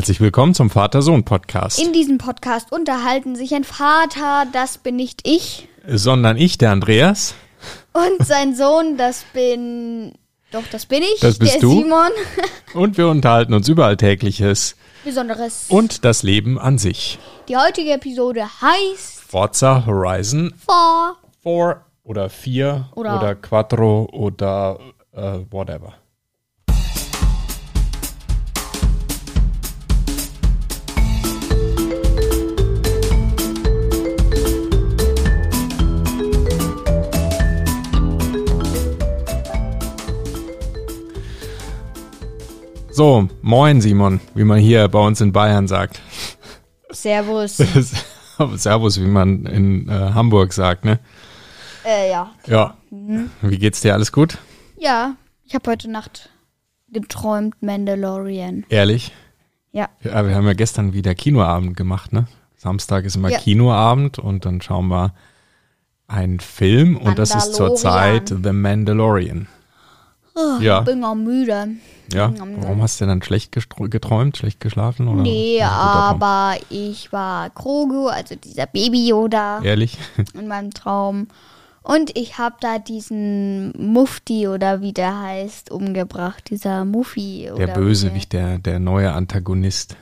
Herzlich willkommen zum Vater-Sohn-Podcast. In diesem Podcast unterhalten sich ein Vater, das bin nicht ich, Sondern ich, der Andreas. und sein Sohn, das bin. Doch, das bin ich, Das bist der du. Simon. Und wir unterhalten uns über Alltägliches Besonderes. und das Leben an sich. Die heutige Episode heißt Forza Horizon Vor. 4 oder 4 Oder- oder, Quattro oder äh, whatever. So, moin Simon, wie man hier bei uns in Bayern sagt. Servus. Servus, wie man in äh, Hamburg sagt, ne? äh, ja. Ja. Wie geht's dir? Alles gut? Ja, ich habe heute Nacht geträumt, Mandalorian. Ehrlich? Ja. Ja, wir haben ja gestern wieder Kinoabend gemacht, ne? Samstag ist immer Ja. Kinoabend und dann schauen wir einen Film und das ist zurzeit. The Mandalorian. Ja, Bin auch müde. ja. Warum hast du dann schlecht geträumt, schlecht geschlafen? Oder? Nee, Traum. aber ich war Grogu, also dieser Baby-Yoda. Ehrlich? in meinem Traum. Und ich habe da diesen Mufti oder wie der heißt, umgebracht. Dieser Muffi. Der Bösewicht, der, der neue Antagonist.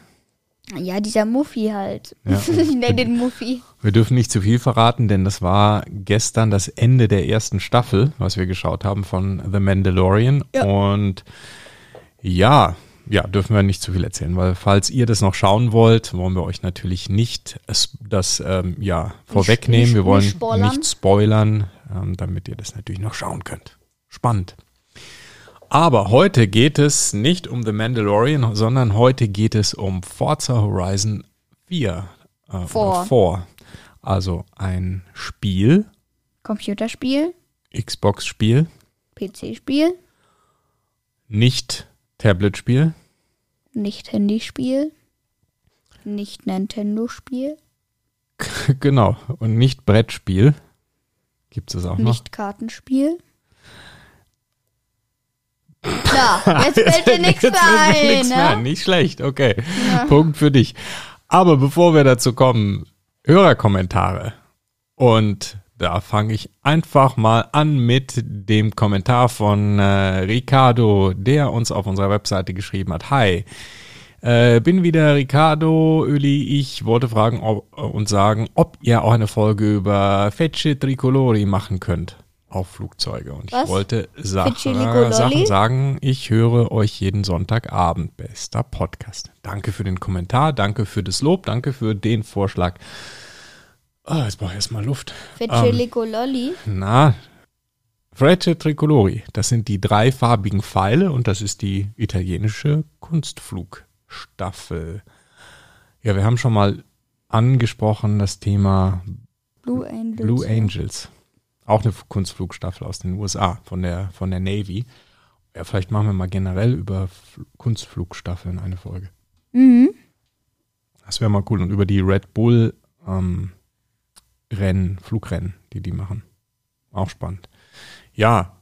Ja, dieser Muffi halt. Ja. ich nenne den Muffi. Wir dürfen nicht zu viel verraten, denn das war gestern das Ende der ersten Staffel, was wir geschaut haben von The Mandalorian. Ja. Und ja, ja, dürfen wir nicht zu viel erzählen, weil falls ihr das noch schauen wollt, wollen wir euch natürlich nicht das ähm, ja vorwegnehmen. nicht- wir wollen nicht spoilern. nicht spoilern, ähm, damit ihr das natürlich noch schauen könnt. Spannend. Aber heute geht es nicht um The Mandalorian, sondern heute geht es um Forza Horizon 4. Äh. Oder 4. Also ein Spiel, Computerspiel, Xbox-Spiel, PC-Spiel, nicht Tablet-Spiel, nicht Handyspiel, nicht Nintendo-Spiel, genau, und nicht Brettspiel. Gibt es auch noch? nicht Kartenspiel. Ja, jetzt fällt dir nichts Jetzt mehr ein, nichts mehr ne? Nicht schlecht, okay. Punkt für dich. Aber bevor wir dazu kommen, Hörerkommentare. Und da fange ich einfach mal an mit dem Kommentar von äh, Ricardo, der uns auf unserer Webseite geschrieben hat. Hi, äh, bin wieder Ricardo Öli. Ich wollte fragen ob, und sagen, ob ihr auch eine Folge über Fecce Tricolori machen könnt auf Flugzeuge. Und Was? ich wollte Sachen, sagen. Ich höre euch jeden Sonntagabend. Bester Podcast. Danke für den Kommentar, danke für das Lob, danke für den Vorschlag. Ah, jetzt brauche ich erstmal Luft. Fecelico Lolli. Na, Frecce Tricolori, das sind die drei farbigen Pfeile und das ist die italienische Kunstflugstaffel. Ja, wir haben schon mal angesprochen das Thema Blue Angels. Blue Angels. Auch eine Kunstflugstaffel aus den USA von der, von der Navy. Ja, vielleicht machen wir mal generell über Kunstflugstaffeln eine Folge. Mhm. Das wäre mal cool. Und über die Red Bull ähm, Rennen, Flugrennen, die die machen. Auch spannend. Ja,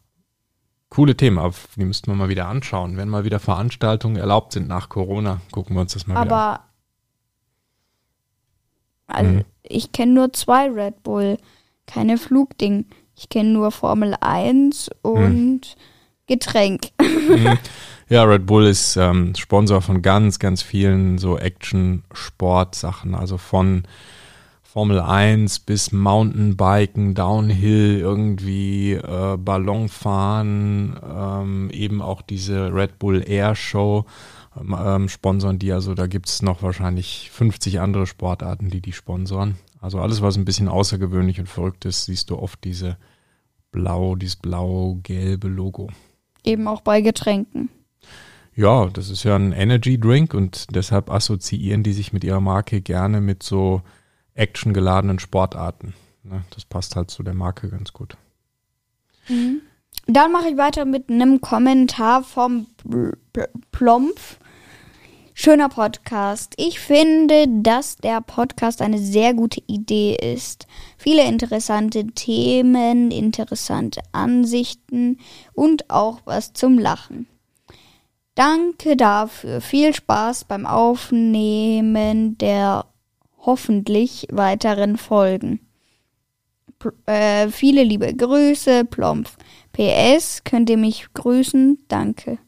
coole Themen, aber die müssten wir mal wieder anschauen. Wenn mal wieder Veranstaltungen erlaubt sind nach Corona, gucken wir uns das mal wieder an. Aber also Mhm. ich kenne nur zwei Red Bull, keine Flugding. Ich kenne nur Formel 1 und Getränk. Ja, Red Bull ist ähm, Sponsor von ganz, ganz vielen so Action-Sport-Sachen. Also von Formel 1 bis Mountainbiken, Downhill, irgendwie äh, Ballonfahren, ähm, eben auch diese Red Bull Air Show ähm, ähm, sponsern die. Also da gibt es noch wahrscheinlich 50 andere Sportarten, die die sponsoren. Also alles, was ein bisschen außergewöhnlich und verrückt ist, siehst du oft diese blau, dieses blau-gelbe Logo. Eben auch bei Getränken. Ja, das ist ja ein Energy Drink und deshalb assoziieren die sich mit ihrer Marke gerne mit so actiongeladenen Sportarten. Ne, das passt halt zu der Marke ganz gut. Dann mache ich weiter mit einem Kommentar vom Pl- Pl- Plompf. Schöner Podcast. Ich finde, dass der Podcast eine sehr gute Idee ist. Viele interessante Themen, interessante Ansichten und auch was zum Lachen. Danke dafür. Viel Spaß beim Aufnehmen der hoffentlich weiteren Folgen. Pl äh, viele liebe Grüße, Plompf. PS, könnt ihr mich grüßen? Danke.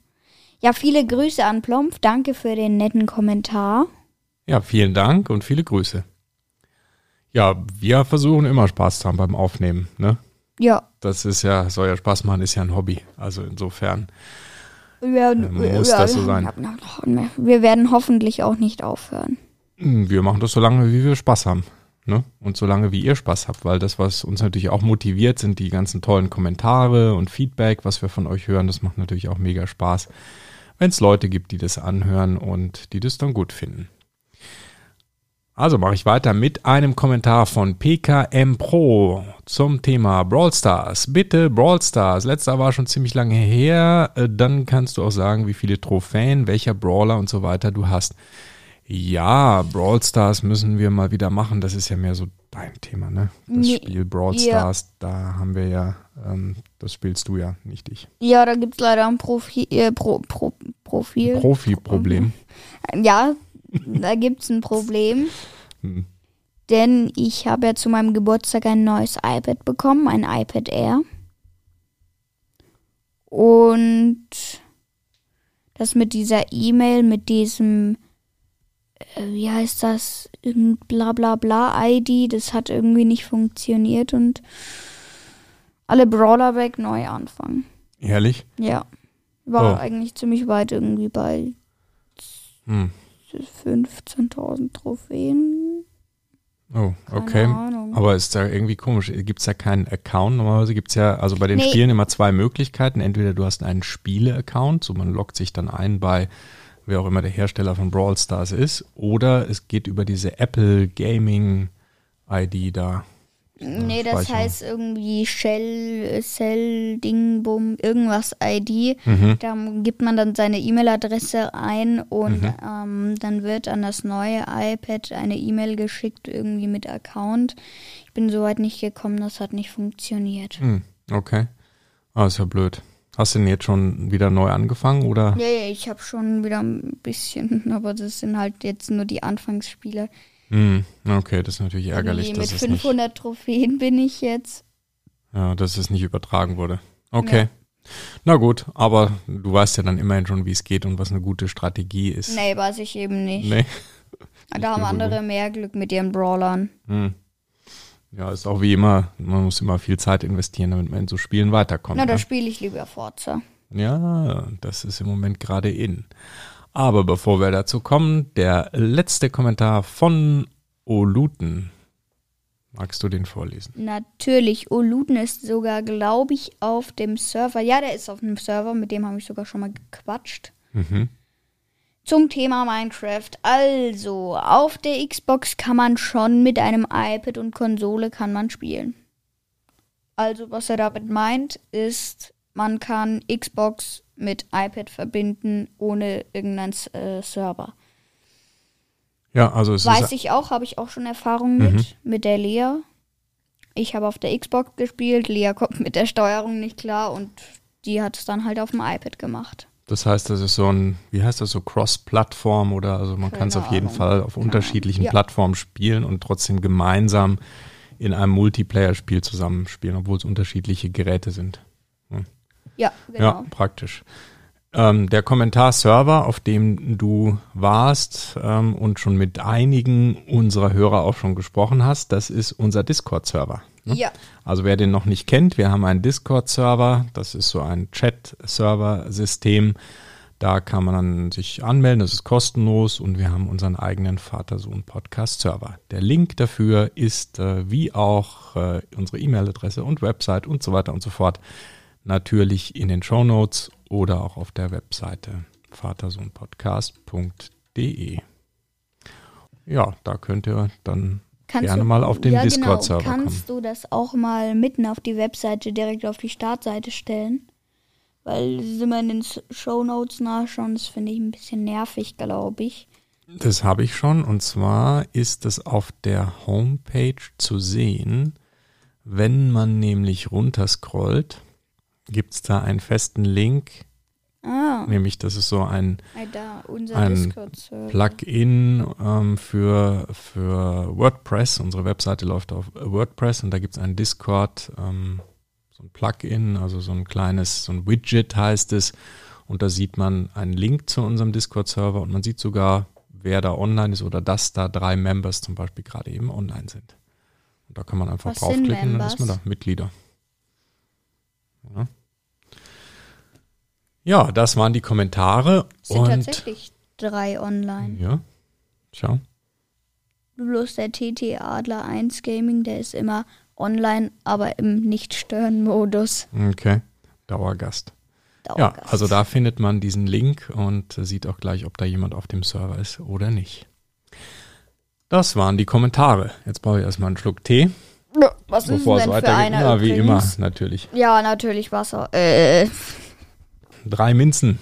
Ja, viele Grüße an Plompf. Danke für den netten Kommentar. Ja, vielen Dank und viele Grüße. Ja, wir versuchen immer Spaß zu haben beim Aufnehmen, ne? Ja. Das ist ja, soll ja Spaß machen, ist ja ein Hobby. Also insofern Wir werden, äh, muss das so sein. Wir werden hoffentlich auch nicht aufhören. Hm, Wir machen das so lange, wie wir Spaß haben. Ne? Und so lange, wie ihr Spaß habt, weil das, was uns natürlich auch motiviert, sind die ganzen tollen Kommentare und Feedback, was wir von euch hören. Das macht natürlich auch mega Spaß, wenn es Leute gibt, die das anhören und die das dann gut finden. Also mache ich weiter mit einem Kommentar von PKM Pro zum Thema Brawl Stars. Bitte Brawl Stars. Letzter war schon ziemlich lange her. Äh, Dann kannst du auch sagen, wie viele Trophäen, welcher Brawler und so weiter du hast. Ja, Brawl Stars müssen wir mal wieder machen. Das ist ja mehr so dein Thema, ne? Das Nee, Spiel Brawl ja. Stars, da haben wir ja, ähm, das spielst du ja, nicht ich. Ja, da gibt's leider ein Profi äh, Pro Pro Profil. Profi-Problem. ja, da gibt's ein Problem. Hm. Denn ich habe ja zu meinem Geburtstag ein neues iPad bekommen, ein iPad Air. Und das mit dieser E-Mail, mit diesem, äh, wie heißt das, bla bla bla ID, das hat irgendwie nicht funktioniert und alle Brawler weg, neu anfangen. Ehrlich? Ja. War Oh. eigentlich ziemlich weit irgendwie bei Hm. 15.000 Trophäen. Oh, okay. Aber ist da irgendwie komisch. Gibt es da keinen Account? Normalerweise gibt es ja, also bei den Nee. Spielen immer zwei Möglichkeiten. Entweder du hast einen Spiele-Account, so man loggt sich dann ein bei wer auch immer der Hersteller von Brawl Stars ist, oder es geht über diese Apple Gaming ID da. Nee, das Speicherung. heißt irgendwie Shell, Cell, Ding, Bum, irgendwas ID. Mhm. Da gibt man dann seine E-Mail-Adresse ein und Mhm. ähm, dann wird an das neue iPad eine E-Mail geschickt, irgendwie mit Account. Ich bin soweit nicht gekommen, das hat nicht funktioniert. Hm, okay. Ah, ist ja blöd. Hast du denn jetzt schon wieder neu angefangen oder? Ja, ja, ich habe schon wieder ein bisschen, aber das sind halt jetzt nur die Anfangsspiele. Hm, okay, das ist natürlich ärgerlich, dass mit es nicht, 500 Trophäen bin ich jetzt. ja, dass es nicht übertragen wurde. Okay. Na gut, aber du weißt ja dann immerhin schon, wie es geht und was eine gute Strategie ist. Nee, weiß ich eben nicht. Nee. da haben andere mehr Glück mit ihren Brawlern. Hm. Ja, ist auch wie immer, man muss immer viel Zeit investieren, damit man in so Spielen weiterkommt. Na, da ne? spiele ich lieber Forza. Ja, das ist im Moment gerade in. Aber bevor wir dazu kommen, der letzte Kommentar von Oluten. Magst du den vorlesen? Natürlich, Oluden ist sogar, glaube ich, auf dem Server. Ja, der ist auf dem Server, mit dem habe ich sogar schon mal gequatscht. Mhm. Zum Thema Minecraft. Also, auf der Xbox kann man schon mit einem iPad und Konsole kann man spielen. Also, was er damit meint, ist, man kann Xbox mit iPad verbinden ohne irgendeinen äh, Server. Ja, also es Weiß ist. ich auch, habe ich auch schon Erfahrung mit, mit der Lea. Ich habe auf der Xbox gespielt, Lea kommt mit der Steuerung nicht klar und die hat es dann halt auf dem iPad gemacht. Das heißt, das ist so ein, wie heißt das, so Cross-Plattform oder also man kann es auf jeden. Fall auf unterschiedlichen. Ja. Plattformen spielen und trotzdem gemeinsam in einem Multiplayer-Spiel zusammenspielen, obwohl es unterschiedliche Geräte sind. Ja, genau. Ja, praktisch. Ähm, der Kommentarserver, auf dem du warst ähm, und schon mit einigen unserer Hörer auch schon gesprochen hast, das ist unser Discord-Server. ne? Ja. Also wer den noch nicht kennt, wir haben einen Discord-Server, das ist so ein Chat-Server-System. Da kann man dann sich anmelden, das ist kostenlos und wir haben unseren eigenen Vater-Sohn-Podcast-Server. Der Link dafür ist äh, wie auch äh, unsere E-Mail-Adresse und Website und so weiter und so fort natürlich in den Show Notes oder auch auf der Webseite vatersohnpodcast.de. Ja, da könnt ihr dann gerne mal auf den ja, Discord-Server genau. kommen. Kannst du das auch mal mitten auf die Webseite, direkt auf die Startseite stellen? Weil das immer in den Show Notes nachschauen, das finde ich ein bisschen nervig, glaube ich. Das habe ich schon. Und zwar ist es auf der Homepage zu sehen. Wenn man nämlich runterscrollt, gibt es da einen festen Link Ah, Nämlich, das ist so ein da, Ein. Plugin ähm, für, für WordPress. Unsere Webseite läuft auf WordPress und da gibt es einen Discord, ähm, so ein Plugin, also so ein kleines, so ein Widget heißt es. Und da sieht man einen Link zu unserem Discord-Server und man sieht sogar, wer da online ist oder dass da drei Members zum Beispiel gerade eben online sind. Und da kann man einfach Was draufklicken und dann ist man da? Mitglieder. Ja. Ja, das waren die Kommentare. Es sind und tatsächlich drei online. ja, schau. Bloß der TT Adler 1 Gaming, der ist immer online, aber im Nicht-Stören-Modus. Okay, Dauergast. Ja, Dauergast. also da findet man diesen Link und sieht auch gleich, ob da jemand auf dem Server ist oder nicht. Das waren die Kommentare. Jetzt brauche ich erstmal einen Schluck Tee, Ja, Was ist denn für einer Ja, wie immer, natürlich. Ja, natürlich Wasser. Äh, Drei Minzen.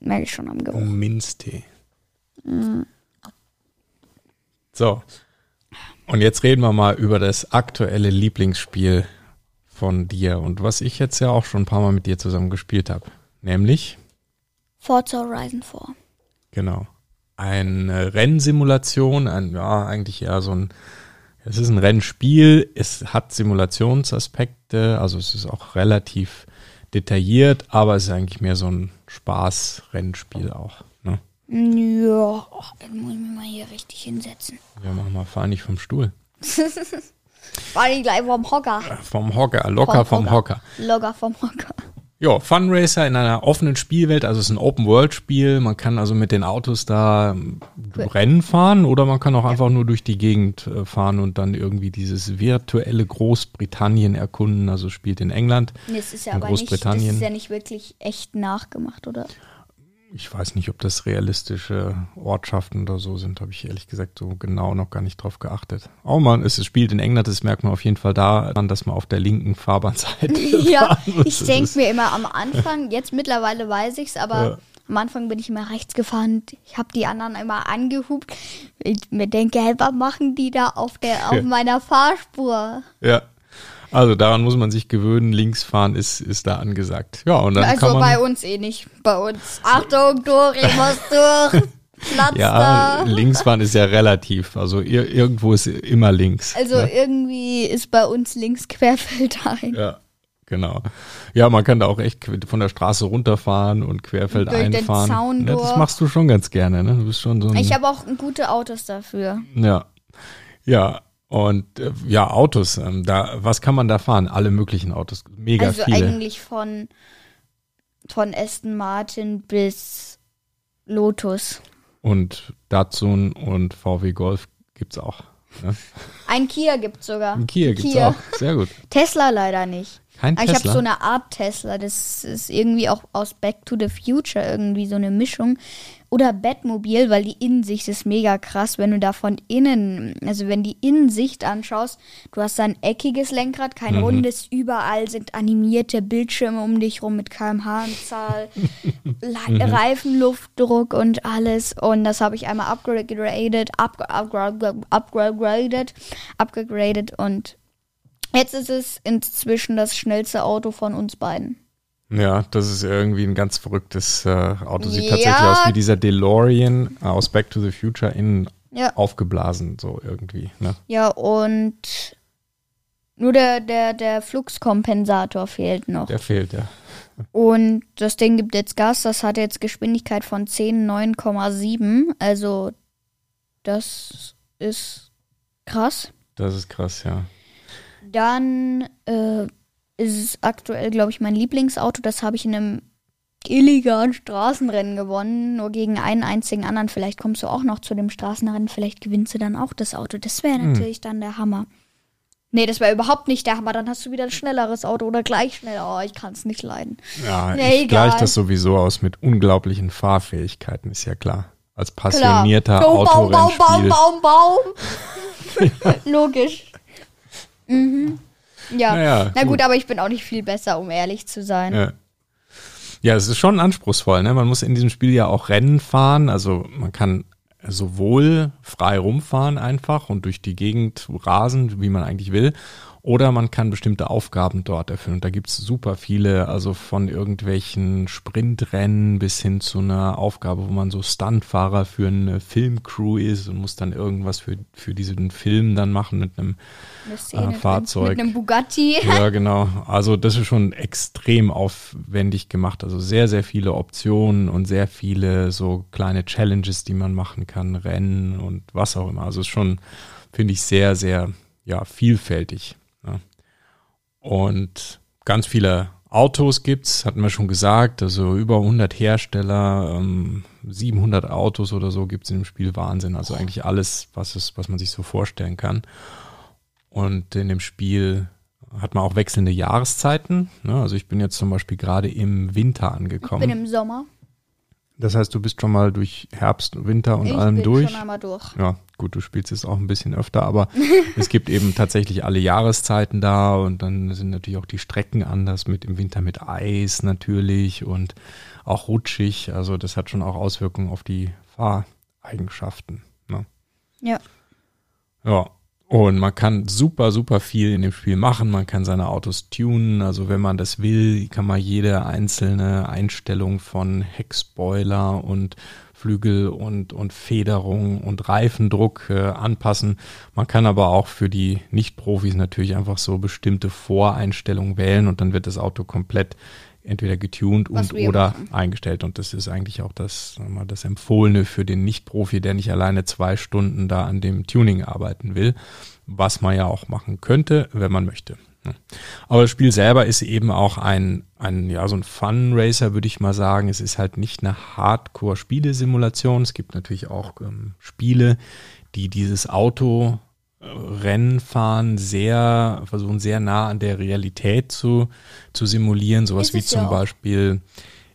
merke ich schon am Geruch. Minztee. So. Und jetzt reden wir mal über das aktuelle Lieblingsspiel von dir und was ich jetzt ja auch schon ein paar Mal mit dir zusammen gespielt habe. Nämlich Forza Horizon 4. Genau. Eine Rennsimulation, ein, ja, eigentlich eher so ein, es ist ein Rennspiel, es hat Simulationsaspekte, also es ist auch relativ detailliert, aber es ist eigentlich mehr so ein Spaß-Rennspiel auch. Ne? Ja, ach, jetzt muss ich mich mal hier richtig hinsetzen. Ja, mach mal, fahr nicht vom Stuhl. War ich gleich vom Hocker. Vom Hocker, locker vom, Hocker. Locker vom Hocker. Ja, Fun Racer in einer offenen Spielwelt, also es ist ein Open-World-Spiel. Man kann also mit den Autos da ähm, Rennen fahren oder man kann auch einfach nur durch die Gegend äh, fahren und dann irgendwie dieses virtuelle Großbritannien erkunden. Also spielt in England. Nee, es ist ja aber nicht, das Großbritannien. ist ja nicht wirklich echt nachgemacht, oder? Ich weiß nicht, ob das realistische Ortschaften oder so sind, habe ich ehrlich gesagt so genau noch gar nicht drauf geachtet. Oh man, es spielt in England, das merkt man auf jeden Fall daran, dass man auf der linken Fahrbahnseite Ja, ich denke mir immer am Anfang, jetzt mittlerweile weiß ich's, aber Ja. am Anfang bin ich immer rechts gefahren. Ich habe die anderen immer angehupt. Ich mir denke, hey, was machen die da auf der auf Ja. meiner Fahrspur? Ja. Also daran muss man sich gewöhnen, links fahren ist, ist da angesagt. Ja, und dann also kann man. bei uns eh nicht. Bei uns. Achtung, Dori, muss durch. Platz ja, da. links fahren ist ja relativ. Also ir irgendwo ist immer links. Also ne? irgendwie ist bei uns links querfeldein. Ja, genau. Ja, man kann da auch echt von der Straße runterfahren und querfeld Durch den einfahren. Zaun ja, das durch. machst du schon ganz gerne, ne? Du bist schon so ein. Ich habe auch gute Autos dafür. ja. Ja. Und äh, ja, Autos, ähm, da, was kann man da fahren? Alle möglichen Autos, mega also viele. eigentlich von, von Aston Martin bis Lotus. Und Datsun und VW Golf gibt's auch. Ne? Ein Kia gibt's sogar. Ein Kia gibt's Kia. auch. Sehr gut. Tesla leider nicht. Kein Aber ich habe Tesla. so eine Art Tesla. Das ist irgendwie auch aus Back to the Future irgendwie so eine Mischung. Oder Batmobil, weil die Innensicht ist mega krass, wenn du da von innen, also wenn die Innensicht anschaust, du hast da ein eckiges Lenkrad, kein Mhm. rundes, überall sind animierte Bildschirme um dich rum mit kmh-Anzahl, Mhm. Reifenluftdruck und alles. Und das habe ich einmal upgraded, up, upgraded, upgraded, upgraded und jetzt ist es inzwischen das schnellste Auto von uns beiden. Ja, das ist irgendwie ein ganz verrücktes äh, Auto. Sieht Ja. tatsächlich aus wie dieser DeLorean aus Back to the Future innen Ja. aufgeblasen, so irgendwie. Ne? Ja, und nur der, der, der Fluxkompensator fehlt noch. Der fehlt, ja. Und das Ding gibt jetzt Gas, das hat jetzt Geschwindigkeit von 10, 9,7. Also das ist krass. Das ist krass, ja. Dann äh, ist es aktuell, glaube ich, mein Lieblingsauto. Das habe ich in einem illegalen Straßenrennen gewonnen, nur gegen einen einzigen anderen. Vielleicht kommst du auch noch zu dem Straßenrennen, vielleicht gewinnst du dann auch das Auto. Das wäre natürlich dann der Hammer. Nee, das wäre überhaupt nicht der Hammer. Dann hast du wieder ein schnelleres Auto oder gleich schnell. Oh, ich kann es nicht leiden. Ja, Nee, ich gleich egal. das sowieso aus mit unglaublichen Fahrfähigkeiten, ist ja klar. Als passionierter Oh, Baum, Baum, Baum. Baum, Baum. Logisch. Mhm. Ja. Naja, Na gut, gut. aber ich bin auch nicht viel besser, um ehrlich zu sein. Ja. ja, es ist schon anspruchsvoll. Ne? Man muss in diesem Spiel ja auch Rennen fahren. Also man kann sowohl frei rumfahren einfach und durch die Gegend rasen, wie man eigentlich will. Oder man kann bestimmte Aufgaben dort erfüllen. Und da gibt's super viele, also von irgendwelchen Sprintrennen bis hin zu einer Aufgabe, wo man so Stuntfahrer für eine Filmcrew ist und muss dann irgendwas für, für diesen Film dann machen mit einem Szene äh, Fahrzeug. Mit einem Bugatti. Ja, genau. Also das ist schon extrem aufwendig gemacht. Also sehr, sehr viele Optionen und sehr viele so kleine Challenges, die man machen kann, Rennen und was auch immer. Also es ist schon, finde ich, sehr, sehr ja, vielfältig. Ja. Und ganz viele Autos gibt's, hatten wir schon gesagt, also über 100 Hersteller, ähm, 700 Autos oder so gibt's in dem Spiel Wahnsinn. Also eigentlich alles, was es, was man sich so vorstellen kann. Und in dem Spiel hat man auch wechselnde Jahreszeiten. Ne? Also ich bin jetzt zum Beispiel gerade im Winter Ich angekommen. bin im Sommer. Das heißt, du bist schon mal durch Herbst, Winter und ich allem bin durch. schon einmal durch. Ja, gut, du spielst es auch ein bisschen öfter, aber es gibt eben tatsächlich alle Jahreszeiten da und dann sind natürlich auch die Strecken anders mit im Winter mit Eis natürlich und auch rutschig. Also das hat schon auch Auswirkungen auf die Fahreigenschaften. Ne? Ja. Ja. Und man kann super, super viel in dem Spiel machen. Man kann seine Autos tunen. Also wenn man das will, kann man jede einzelne Einstellung von Heckspoiler und Flügel und, und Federung und Reifendruck äh, anpassen. Man kann aber auch für die Nicht-Profis natürlich einfach so bestimmte Voreinstellungen wählen und dann wird das Auto komplett entweder getuned und oder machen. eingestellt. Und das ist eigentlich auch das, mal, das Empfohlene für den Nicht-Profi, der nicht alleine zwei Stunden da an dem Tuning arbeiten will, was man ja auch machen könnte, wenn man möchte. Aber das Spiel selber ist eben auch ein, ein ja, so ein Fun-Racer, würde ich mal sagen. Es ist halt nicht eine Hardcore-Spielesimulation. Es gibt natürlich auch ähm, Spiele, die dieses Auto Rennfahren sehr, versuchen sehr nah an der Realität zu, zu simulieren. Sowas wie ja zum auch. Beispiel,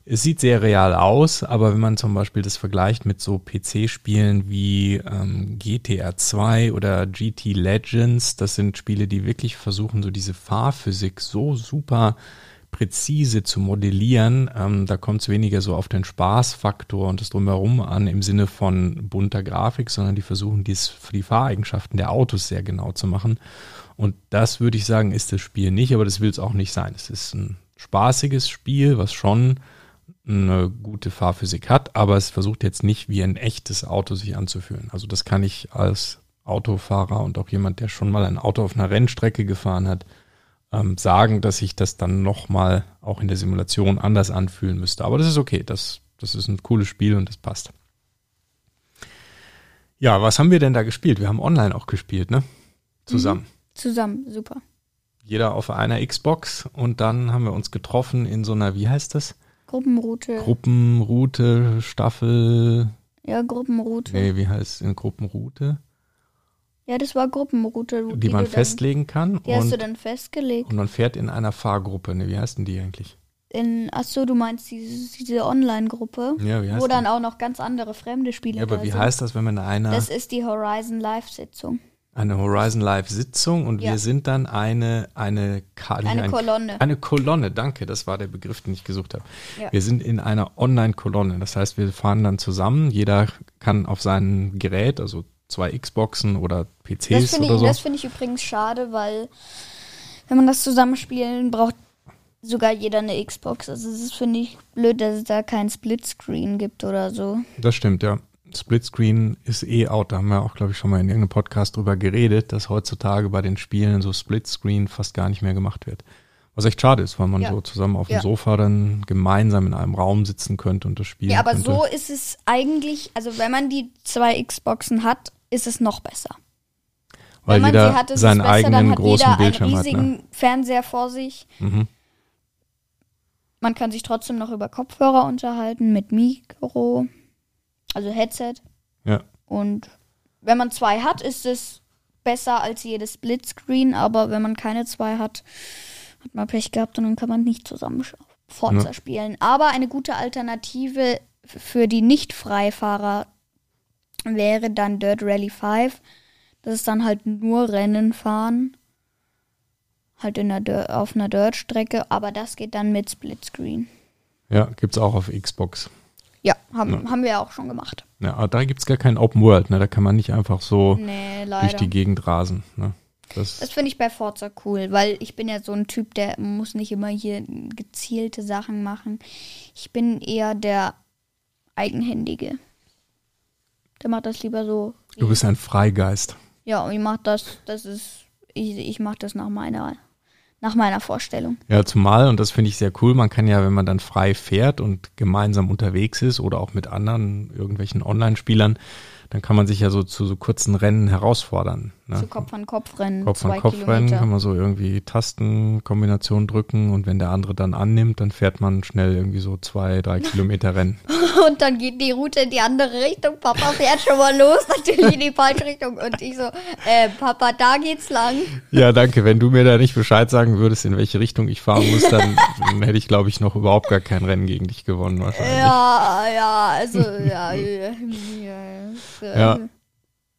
es sieht sehr real aus, aber wenn man zum Beispiel das vergleicht mit so PC-Spielen wie ähm, GTA 2 oder GT Legends, das sind Spiele, die wirklich versuchen, so diese Fahrphysik so super präzise zu modellieren. Ähm, da kommt es weniger so auf den Spaßfaktor und das drumherum an im Sinne von bunter Grafik, sondern die versuchen dies für die Fahreigenschaften der Autos sehr genau zu machen. Und das würde ich sagen, ist das Spiel nicht, aber das will es auch nicht sein. Es ist ein spaßiges Spiel, was schon eine gute Fahrphysik hat, aber es versucht jetzt nicht wie ein echtes Auto sich anzufühlen. Also das kann ich als Autofahrer und auch jemand, der schon mal ein Auto auf einer Rennstrecke gefahren hat, ähm, sagen, dass sich das dann nochmal auch in der Simulation anders anfühlen müsste. Aber das ist okay, das, das ist ein cooles Spiel und das passt. Ja, was haben wir denn da gespielt? Wir haben online auch gespielt, ne? Zusammen. Zusammen, super. Jeder auf einer Xbox und dann haben wir uns getroffen in so einer, wie heißt das? Gruppenroute. Gruppenroute, Staffel, ja, Gruppenroute. nee, wie heißt es in Gruppenroute? Ja, das war Gruppenroute. Die man du dann- festlegen kann Die hast du und, dann festgelegt. und man fährt in einer Fahrgruppe. Ne, wie heißt denn die eigentlich? In, achso, du meinst diese, diese Online-Gruppe, Ja, wo die? dann auch noch ganz andere fremde Spiele Ja, aber wie sind. heißt das, wenn man in einer Das ist die Horizon Live-Sitzung. eine Horizon Live Sitzung und Ja. wir sind dann eine eine Ka- Eine ein- Kolonne. Eine Kolonne, danke, das war der Begriff, den ich gesucht habe. Ja. Wir sind in einer Online-Kolonne, das heißt, wir fahren dann zusammen, jeder kann auf sein Gerät, also zwei Xboxen oder PCs oder ich, so. das finde ich übrigens schade, weil wenn man das zusammenspielen, braucht sogar jeder eine Xbox. Also es ist, finde ich, blöd, dass es da kein Splitscreen gibt oder so. Das stimmt, ja. Splitscreen ist eh out. Da haben wir auch, glaube ich, schon mal in irgendeinem Podcast drüber geredet, dass heutzutage bei den Spielen so Splitscreen fast gar nicht mehr gemacht wird. Was echt schade ist, weil man Ja. so zusammen auf dem Ja. Sofa dann gemeinsam in einem Raum sitzen könnte und das spielen Ja, aber könnte. so ist es eigentlich, also wenn man die zwei Xboxen hat, ist es noch besser. weil wenn man jeder sie hat, ist seinen es besser, dann eigenen hat großen jeder Bildschirm einen hat. riesigen Ne? Fernseher vor sich. Mhm. Man kann sich trotzdem noch über Kopfhörer unterhalten mit Mikro, also Headset. Ja. Und wenn man zwei hat, ist es besser als jedes Splitscreen, aber wenn man keine zwei hat, hat man Pech gehabt und dann kann man nicht zusammen Forza Ja. spielen. Aber eine gute Alternative für die Nicht-Freifahrer wäre dann Dirt Rally 5. Das ist dann halt nur Rennen fahren. Halt in der Dir auf einer Dirt-Strecke, aber das geht dann mit Splitscreen. ja, gibt's auch auf Xbox. Ja, haben, haben wir auch schon gemacht. Ja, aber da gibt's gar kein Open World, ne? Da kann man nicht einfach so Nee, durch die Gegend rasen. Ne? Das, Das finde ich bei Forza cool, weil ich bin ja so ein Typ, der muss nicht immer hier gezielte Sachen machen. Ich bin eher der Eigenhändige. Der macht das lieber so. du bist ein Freigeist. Ja, und ich mach das, das ist, ich, ich mach das nach meiner, nach meiner Vorstellung. Ja, zumal, und das finde ich sehr cool, man kann ja, wenn man dann frei fährt und gemeinsam unterwegs ist oder auch mit anderen irgendwelchen Online-Spielern, dann kann man sich ja so zu so kurzen Rennen herausfordern. Ne? Zu Kopf an Kopf rennen, Kopf zwei an Kopf rennen, Kilometer. kann man so irgendwie Tastenkombination drücken und wenn der andere dann annimmt, dann fährt man schnell irgendwie so zwei, drei Kilometer Rennen. Und dann geht die Route in die andere Richtung. Papa fährt schon mal los, natürlich in die falsche Richtung. Und ich so, äh, Papa, da geht's lang. Ja, danke. Wenn du mir da nicht Bescheid sagen würdest, in welche Richtung ich fahren muss, dann, dann hätte ich, glaube ich, noch überhaupt gar kein Rennen gegen dich gewonnen wahrscheinlich. Ja, ja, also, ja. ja, ja. Ja.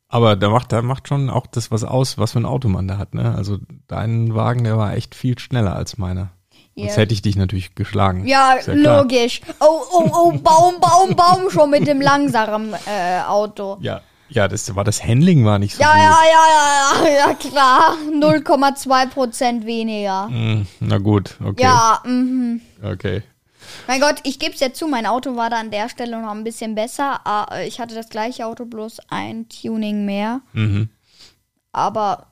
Aber da macht, da macht schon auch das was aus, was für ein Auto man da hat, ne? Also dein Wagen, der war echt viel schneller als meiner. Sonst Ja. hätte ich dich natürlich geschlagen. Ja, klar. logisch. Oh, oh, oh, Baum, Baum, Baum schon mit dem langsamen äh, Auto. Ja, ja, das war das Handling war nicht so Ja, gut. ja, ja, ja, ja, ja, klar. 0,2 Prozent weniger. Hm, na gut, okay. Ja, mhm. Okay. Mein Gott, ich gebe es ja zu, mein Auto war da an der Stelle noch ein bisschen besser. Ah, Ich hatte das gleiche Auto, bloß ein Tuning mehr. Mhm. Aber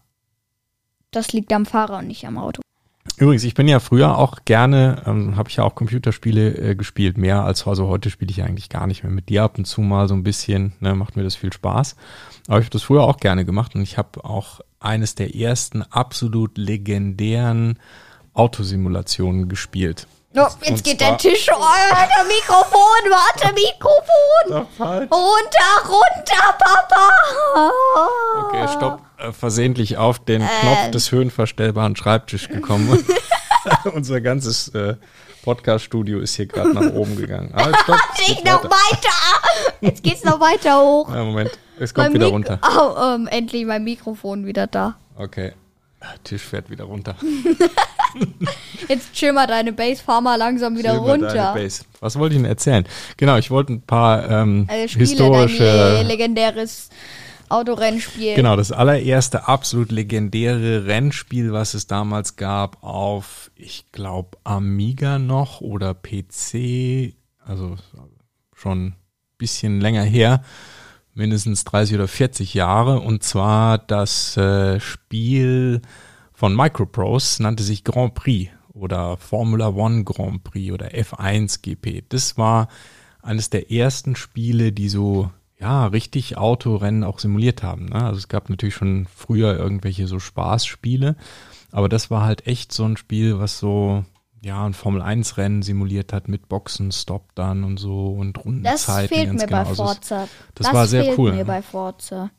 das liegt am Fahrer und nicht am Auto. Übrigens, ich bin ja früher auch gerne, ähm, habe ich ja auch Computerspiele äh, gespielt, mehr als also heute spiele ich eigentlich gar nicht mehr mit dir ab und zu mal so ein bisschen, ne, macht mir das viel Spaß. Aber ich habe das früher auch gerne gemacht und ich habe auch eines der ersten absolut legendären Autosimulationen gespielt. Oh, jetzt geht der Tisch. Oh, warte, Mikrofon, warte, Mikrofon. Runter, runter, Papa. Okay, stopp. Äh, versehentlich auf den Knopf des höhenverstellbaren Schreibtisch gekommen. Unser ganzes äh, Podcast-Studio ist hier gerade nach oben gegangen. Ah, stopp. es Nicht geht noch weiter. weiter. Jetzt geht's noch weiter hoch. Ja, Moment, es kommt Mein wieder Mik- runter. Oh, ähm, endlich mein Mikrofon wieder da. Okay. Tisch fährt wieder runter. Jetzt chill mal deine Base, fahr mal langsam wieder deine runter. Was wollte ich denn erzählen? Genau, ich wollte ein paar ähm, Also Spiele, historische. dein le- legendäres Autorennspiel. Genau, das allererste absolut legendäre Rennspiel, was es damals gab auf, ich glaube, Amiga noch oder PC, also schon ein bisschen länger her, mindestens 30 oder 40 Jahre, und zwar das äh, Spiel von Microprose nannte sich Grand Prix oder Formula One Grand Prix oder F1 GP. Das war eines der ersten Spiele, die so ja richtig Autorennen auch simuliert haben. Ne? Also es gab natürlich schon früher irgendwelche so Spaßspiele, aber das war halt echt so ein Spiel, was so ja ein Formel 1 Rennen simuliert hat mit Boxen, Stop dann und so und Das Rundenzeiten. fehlt ganz mir genau. bei Also es- Forza. das war sehr fehlt cool, mir ne? bei Forza.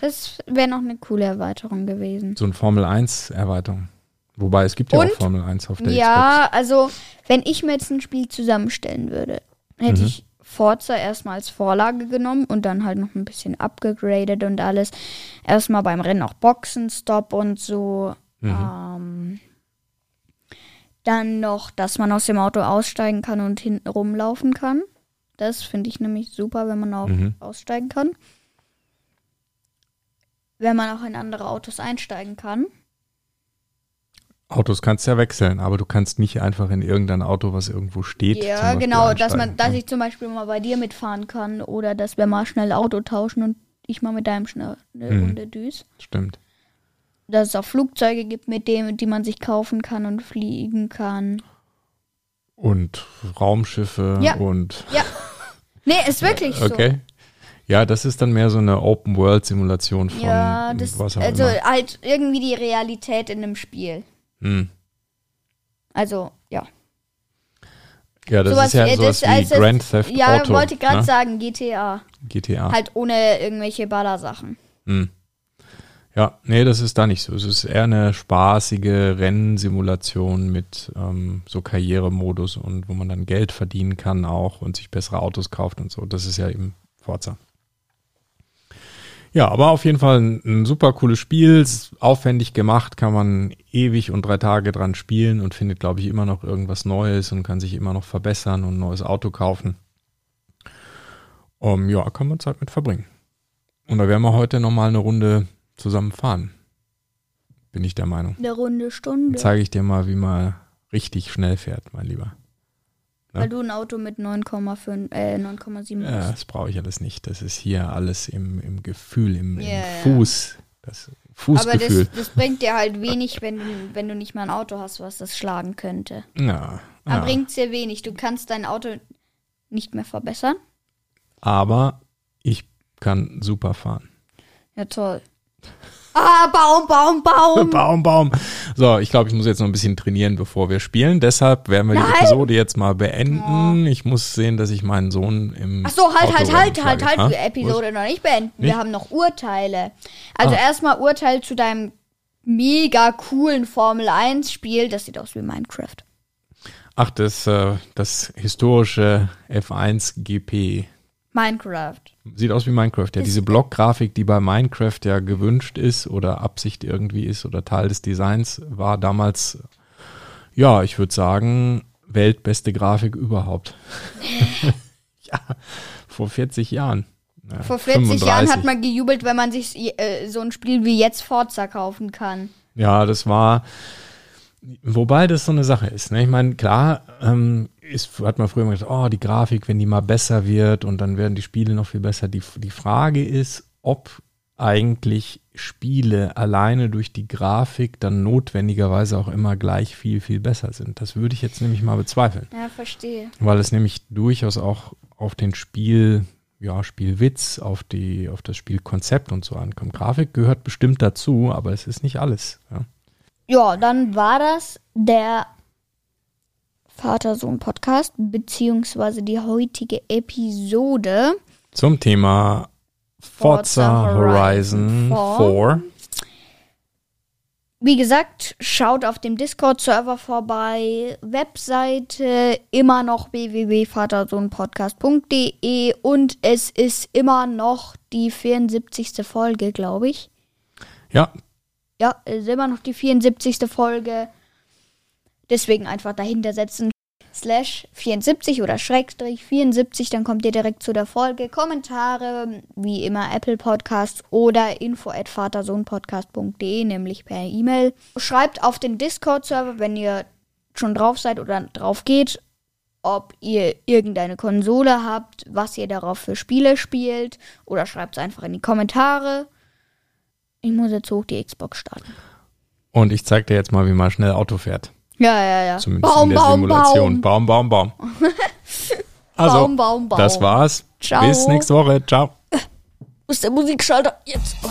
Das wäre noch eine coole Erweiterung gewesen. so ein Formel 1 Erweiterung. Wobei es gibt ja Und- auch Formel 1 auf der Ja, also wenn ich mir jetzt ein Spiel zusammenstellen würde, hätte Mhm. ich Forza erstmal als Vorlage genommen und dann halt noch ein bisschen abgegradet und alles. Erstmal beim Rennen auch Boxenstopp und so. Mhm. Ähm, dann noch, dass man aus dem Auto aussteigen kann und hinten rumlaufen kann. Das finde ich nämlich super, wenn man auch Mhm. aussteigen kann. Wenn man auch in andere Autos einsteigen kann. Autos kannst du ja wechseln, aber du kannst nicht einfach in irgendein Auto, was irgendwo steht. Ja, genau, dass man, dass ich zum Beispiel mal bei dir mitfahren kann oder dass wir mal schnell Auto tauschen und ich mal mit deinem schnell eine Mhm. Runde düs. Stimmt. Dass es auch Flugzeuge gibt, mit denen, die man sich kaufen kann und fliegen kann. Und Raumschiffe Ja. und Ja. Nee, ist wirklich so. okay. Ja, das ist dann mehr so eine Open-World-Simulation von Ja, das, was auch also immer. halt irgendwie die Realität in einem Spiel. Hm. Also, ja. Ja, das Sowas ist ja sowas das- wie als das- Grand Theft Ja, Auto. wollte ich gerade ne? sagen, GTA. GTA. Halt ohne irgendwelche Ballersachen. Hm. Ja, nee, das ist da nicht so. Es ist eher eine spaßige Rennsimulation mit ähm, so Karrieremodus und wo man dann Geld verdienen kann auch und sich bessere Autos kauft und so. Das ist ja eben Forza. Ja, aber auf jeden Fall ein, ein super cooles Spiel, aufwendig gemacht, kann man ewig und drei Tage dran spielen und findet, glaube ich, immer noch irgendwas Neues und kann sich immer noch verbessern und ein neues Auto kaufen. Um, ja, kann man Zeit mit verbringen. Und da werden wir heute nochmal eine Runde zusammen fahren. bin ich der Meinung. Eine runde Dann Stunde. zeige ich dir mal, wie man richtig schnell fährt, mein Lieber. Weil du ein Auto mit 9,5, äh, 9,7 Ja, hast. das brauche ich alles nicht. Das ist hier alles im, im Gefühl, im, Ja, im. Fuß. Das Aber das, Fußgefühl. das bringt dir halt wenig, wenn du, wenn du nicht mal ein Auto hast, was das schlagen könnte. ja, Aber ja. bringt dir wenig. Du kannst dein Auto nicht mehr verbessern. Aber ich kann super fahren. Ja, toll. Ah, Baum, Baum, Baum. Baum, Baum. So, ich glaube, ich muss jetzt noch ein bisschen trainieren, bevor wir spielen. Deshalb werden wir die Nein. Episode jetzt mal beenden. Ich muss sehen, dass ich meinen Sohn im. Ach so, halt, halt, halt, halt, schlage. halt, die? Episode noch nicht beenden. Nicht? Wir haben noch Urteile. Also Ah. erstmal Urteil zu deinem mega coolen Formel 1 Spiel. Das sieht aus wie Minecraft. Ach, das, äh, das historische F1 GP. Minecraft. Sieht aus wie Minecraft. Ja, Ist- diese Blockgrafik, die bei Minecraft ja gewünscht ist oder Absicht irgendwie ist oder Teil des Designs, war damals, ja, ich würde sagen, weltbeste Grafik überhaupt. ja, vor 40 Jahren. Ja, Vor 40 Jahren 35. hat man gejubelt, wenn man sich äh, so ein Spiel wie jetzt Forza kaufen kann. Ja, das war, wobei das so eine Sache ist. Ne? Ich meine, klar, ähm, ist, hat man früher immer gesagt, oh, die Grafik, wenn die mal besser wird und dann werden die Spiele noch viel besser. Die, die Frage ist, ob eigentlich Spiele alleine durch die Grafik dann notwendigerweise auch immer gleich viel, viel besser sind. Das würde ich jetzt nämlich mal bezweifeln. Ja, verstehe. Weil es nämlich durchaus auch auf den Spiel, ja, Spielwitz, auf die, auf das Spielkonzept und so ankommt. Grafik gehört bestimmt dazu, aber es ist nicht alles. Ja. Ja, dann war das der Vater-Sohn-Podcast, beziehungsweise die heutige Episode. Zum Thema Forza, Forza Horizon Horizon 4. Wie gesagt, schaut auf dem Discord-Server vorbei. Webseite immer noch www.vatersohnpodcast.de und es ist immer noch die 74. Folge, glaube ich. Ja, Ja, es ist immer noch die 74. Folge. Deswegen einfach dahinter setzen. Slash 74 oder Schrägstrich 74, dann kommt ihr direkt zu der Folge. Kommentare, wie immer Apple Podcasts oder info at vatersohnpodcast.de, nämlich per E-Mail. Schreibt auf den Discord-Server, wenn ihr schon drauf seid oder drauf geht, ob ihr irgendeine Konsole habt, was ihr darauf für Spiele spielt. Oder schreibt es einfach in die Kommentare. Ich muss jetzt hoch die Xbox starten. und ich zeig dir jetzt mal, wie man schnell Auto fährt. Ja, ja, ja. Zumindest Baum, in der Baum, Simulation. Baum. Baum, Baum. Also, Baum, Baum, Baum. das war's. Ciao. Bis nächste Woche. Ciao. Wo ist der Musikschalter? Jetzt. Oh.